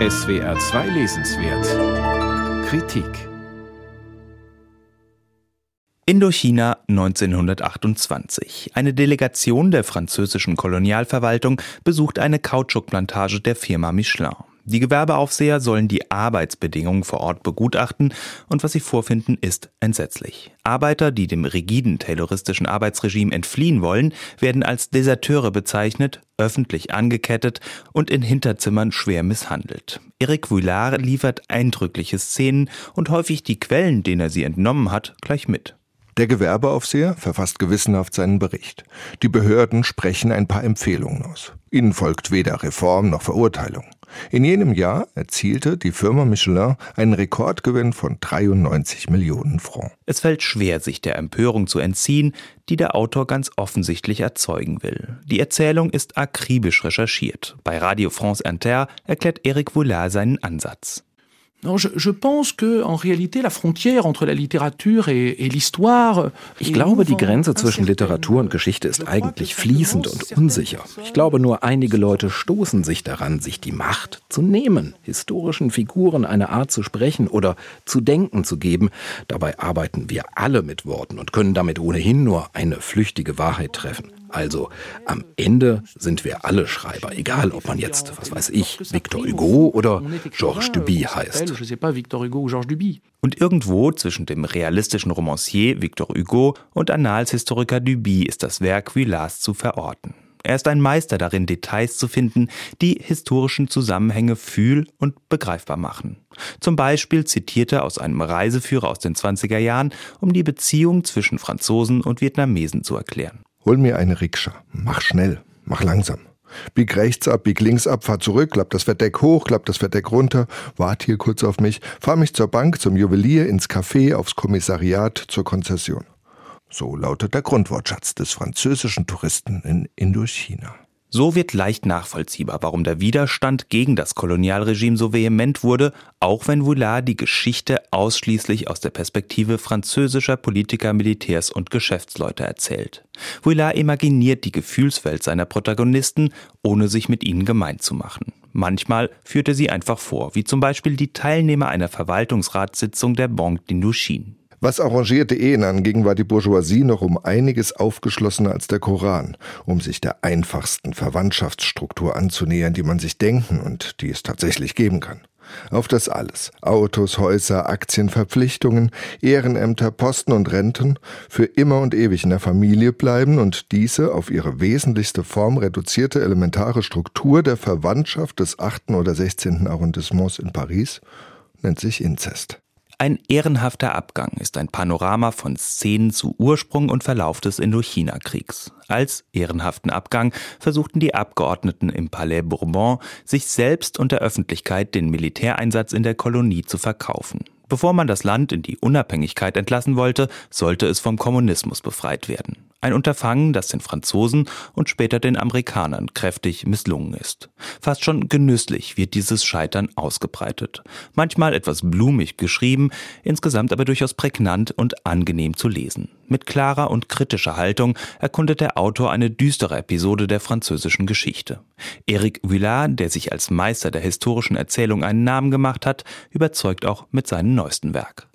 SWR 2 Lesenswert Kritik Indochina 1928. Eine Delegation der französischen Kolonialverwaltung besucht eine Kautschukplantage der Firma Michelin. Die Gewerbeaufseher sollen die Arbeitsbedingungen vor Ort begutachten und was sie vorfinden, ist entsetzlich. Arbeiter, die dem rigiden tayloristischen Arbeitsregime entfliehen wollen, werden als Deserteure bezeichnet, öffentlich angekettet und in Hinterzimmern schwer misshandelt. Eric Vuillard liefert eindrückliche Szenen und häufig die Quellen, denen er sie entnommen hat, gleich mit. Der Gewerbeaufseher verfasst gewissenhaft seinen Bericht. Die Behörden sprechen ein paar Empfehlungen aus. Ihnen folgt weder Reform noch Verurteilung. In jenem Jahr erzielte die Firma Michelin einen Rekordgewinn von 93 Millionen Francs. Es fällt schwer, sich der Empörung zu entziehen, die der Autor ganz offensichtlich erzeugen will. Die Erzählung ist akribisch recherchiert. Bei Radio France Inter erklärt Eric Voulard seinen Ansatz. Je, pense que en réalité la frontière entre la littérature et, et l'histoire. Ich glaube, die Grenze zwischen Literatur und Geschichte ist eigentlich fließend und unsicher. Ich glaube, nur einige Leute stoßen sich daran, sich die Macht zu nehmen, historischen Figuren eine Art zu sprechen oder zu denken zu geben. Dabei arbeiten wir alle mit Worten und können damit ohnehin nur eine flüchtige Wahrheit treffen. Also am Ende sind wir alle Schreiber, egal ob man jetzt, was weiß ich, Victor Hugo oder Georges Duby heißt. Und irgendwo zwischen dem realistischen Romancier Victor Hugo und Annalshistoriker Duby ist das Werk Villas zu verorten. Er ist ein Meister darin, Details zu finden, die historischen Zusammenhänge fühl- und begreifbar machen. Zum Beispiel zitiert er aus einem Reiseführer aus den 20er Jahren, um die Beziehung zwischen Franzosen und Vietnamesen zu erklären. Hol mir eine Rikscha. Mach schnell, mach langsam. Bieg rechts ab, bieg links ab, fahr zurück, klapp das Verdeck hoch, klapp das Verdeck runter, wart hier kurz auf mich, fahr mich zur Bank, zum Juwelier, ins Café, aufs Kommissariat, zur Konzession. So lautet der Grundwortschatz des französischen Touristen in Indochina. So wird leicht nachvollziehbar, warum der Widerstand gegen das Kolonialregime so vehement wurde, auch wenn Voulard die Geschichte ausschließlich aus der Perspektive französischer Politiker, Militärs und Geschäftsleute erzählt. Voulard imaginiert die Gefühlswelt seiner Protagonisten, ohne sich mit ihnen gemein zu machen. Manchmal führt er sie einfach vor, wie zum Beispiel die Teilnehmer einer Verwaltungsratssitzung der Banque d'Indochine. Was arrangierte Ehen anging, war die Bourgeoisie noch um einiges aufgeschlossener als der Koran, um sich der einfachsten Verwandtschaftsstruktur anzunähern, die man sich denken und die es tatsächlich geben kann. Auf das alles Autos, Häuser, Aktien, Verpflichtungen, Ehrenämter, Posten und Renten für immer und ewig in der Familie bleiben und diese auf ihre wesentlichste Form reduzierte elementare Struktur der Verwandtschaft des 8. oder 16. Arrondissements in Paris nennt sich Inzest. Ein ehrenhafter Abgang ist ein Panorama von Szenen zu Ursprung und Verlauf des Indochina-Kriegs. Als ehrenhaften Abgang versuchten die Abgeordneten im Palais Bourbon, sich selbst und der Öffentlichkeit den Militäreinsatz in der Kolonie zu verkaufen. Bevor man das Land in die Unabhängigkeit entlassen wollte, sollte es vom Kommunismus befreit werden. Ein Unterfangen, das den Franzosen und später den Amerikanern kräftig misslungen ist. Fast schon genüsslich wird dieses Scheitern ausgebreitet. Manchmal etwas blumig geschrieben, insgesamt aber durchaus prägnant und angenehm zu lesen. Mit klarer und kritischer Haltung erkundet der Autor eine düstere Episode der französischen Geschichte. Eric Vuillard, der sich als Meister der historischen Erzählung einen Namen gemacht hat, überzeugt auch mit seinem neuesten Werk.